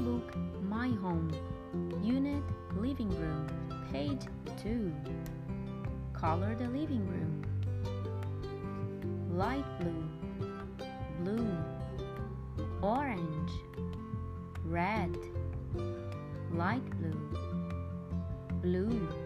Book, My Home, Unit Living Room, page 2. Color the living room. Light blue, blue, orange, red, light blue, blue.